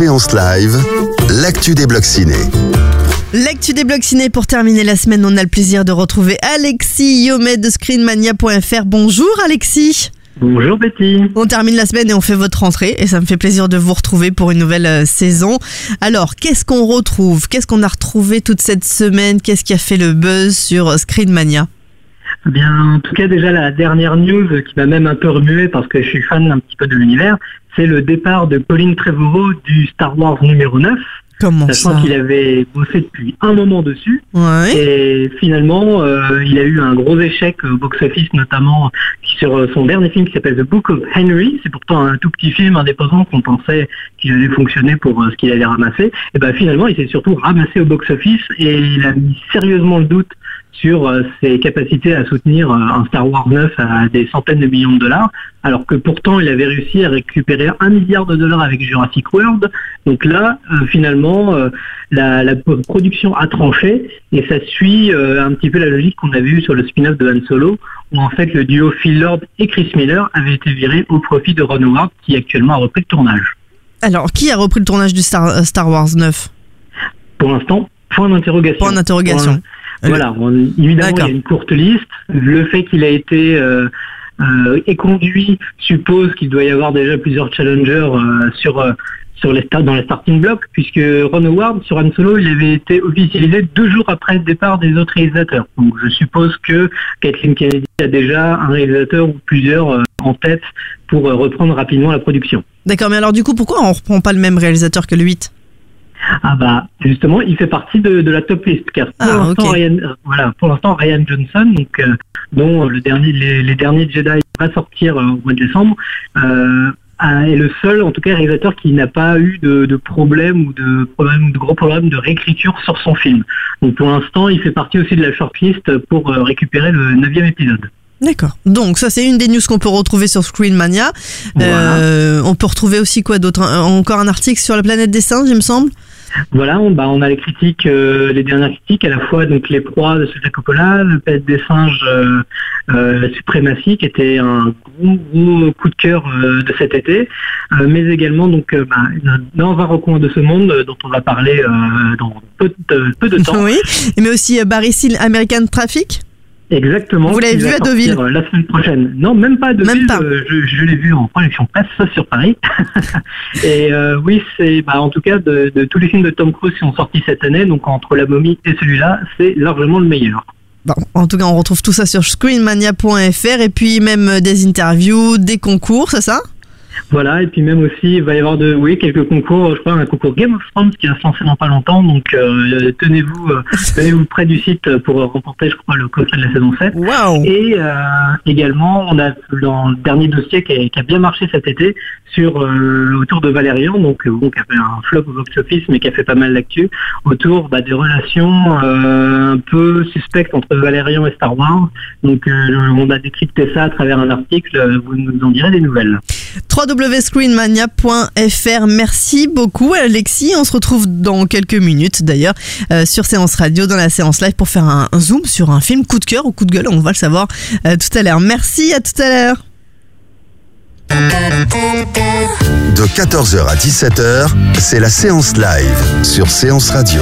séance live, l'actu des blocs ciné. L'actu des blocs ciné pour terminer la semaine, on a le plaisir de retrouver Alexis Yomet de screenmania.fr. Bonjour Alexis. Bonjour Betty. On termine la semaine et on fait votre rentrée et ça me fait plaisir de vous retrouver pour une nouvelle euh, saison. Alors, qu'est-ce qu'on retrouve? Qu'est-ce qu'on a retrouvé toute cette semaine? Qu'est-ce qui a fait le buzz sur euh, Screenmania? Eh Bien, en tout cas, déjà la dernière news qui m'a même un peu remué parce que je suis fan un petit peu de l'univers, c'est le départ de Colin Trevorrow du Star Wars numéro 9. Comment Sachant qu'il avait bossé depuis un moment dessus Ouais. et finalement euh, il a eu un gros échec au box-office notamment sur son dernier film qui s'appelle The Book of Henry. C'est pourtant un tout petit film indépendant qu'on pensait qu'il allait fonctionner pour euh, ce qu'il allait ramasser. Et ben finalement il s'est surtout ramassé au box-office et il a mis sérieusement le doute sur euh, ses capacités à soutenir euh, un Star Wars 9 à des centaines de millions de dollars, alors que pourtant il avait réussi à récupérer un milliard de dollars avec Jurassic World. Donc là, euh, finalement, la, la production a tranché et ça suit un petit peu la logique qu'on avait eue sur le spin-off de Han Solo, où en fait le duo Phil Lord et Chris Miller avait été viré au profit de Ron Howard, qui actuellement a repris le tournage. Alors, qui a repris le tournage du Star, Star Wars 9 Pour l'instant, point d'interrogation. Point d'interrogation. Voilà, on- évidemment, il y a une courte liste. Le fait qu'il a été euh, euh, éconduit suppose qu'il doit y avoir déjà plusieurs challengers euh, sur, sur les dans les starting blocks, puisque Ron Howard, sur Han Solo, il avait été officialisé deux jours après le départ des autres réalisateurs. Donc je suppose que Kathleen Kennedy a déjà un réalisateur ou plusieurs en tête pour reprendre rapidement la production. D'accord, mais alors du coup, pourquoi on reprend pas le même réalisateur que le 8 Ah bah justement, il fait partie de, de la top list car pour Ah, l'instant ok. Ryan, euh, voilà, pour l'instant Ryan Johnson, donc euh, dont le dernier, les, les derniers Jedi va sortir euh, au mois de décembre, euh, est le seul, en tout cas, réalisateur qui n'a pas eu de, de problème ou de problème, de gros problèmes de réécriture sur son film. Donc pour l'instant, il fait partie aussi de la shortlist pour récupérer le neuvième épisode. D'accord. Donc ça c'est une des news qu'on peut retrouver sur Screenmania. Euh, on peut retrouver aussi quoi d'autre? Encore un article sur la planète des singes, il me semble? Voilà, on, bah, on a les critiques, euh, les dernières critiques, à la fois donc les proies de Sofia Coppola, le pet des singes, euh, euh, la suprématie, qui était un gros, coup de cœur de cet été, mais également donc bah, dans un recoin de ce monde dont on va parler dans peu de, temps. Oui. Mais aussi Barry Seal American Traffic. Exactement. Vous l'avez vu à Deauville euh, La semaine prochaine. Non, même pas à Deauville. Même pas. euh, je je l'ai vu en projection presse sur Paris. et euh, oui, c'est bah, en tout cas de, de tous les films de Tom Cruise qui sont sortis cette année, donc entre La Momie et celui-là, c'est largement le meilleur. Bon, en tout cas, on retrouve tout ça sur screenmania.fr et puis même des interviews, des concours, c'est ça? Voilà, et puis même aussi, il va y avoir de, oui, quelques concours, je crois, un concours Game of Thrones qui va se lancer dans pas longtemps, donc euh, tenez-vous euh, tenez-vous près du site pour remporter, je crois, le coffret de la saison 7. Waouh Et euh, également, on a dans le dernier dossier qui a, qui a bien marché cet été sur autour de Valérian, donc bon, qui a fait un flop au box-office, mais qui a fait pas mal d'actu autour bah, des relations un peu suspectes entre Valérian et Star Wars. Donc, on a décrypté ça à travers un article. Vous nous en direz des nouvelles. www.screenmania.fr. Merci beaucoup Alexis. On se retrouve dans quelques minutes d'ailleurs euh, sur Séance Radio dans la séance live pour faire un, zoom sur un film coup de cœur ou coup de gueule. On va le savoir euh, tout à l'heure. Merci, à tout à l'heure. De 14h à 17h, c'est la séance live sur Séance Radio.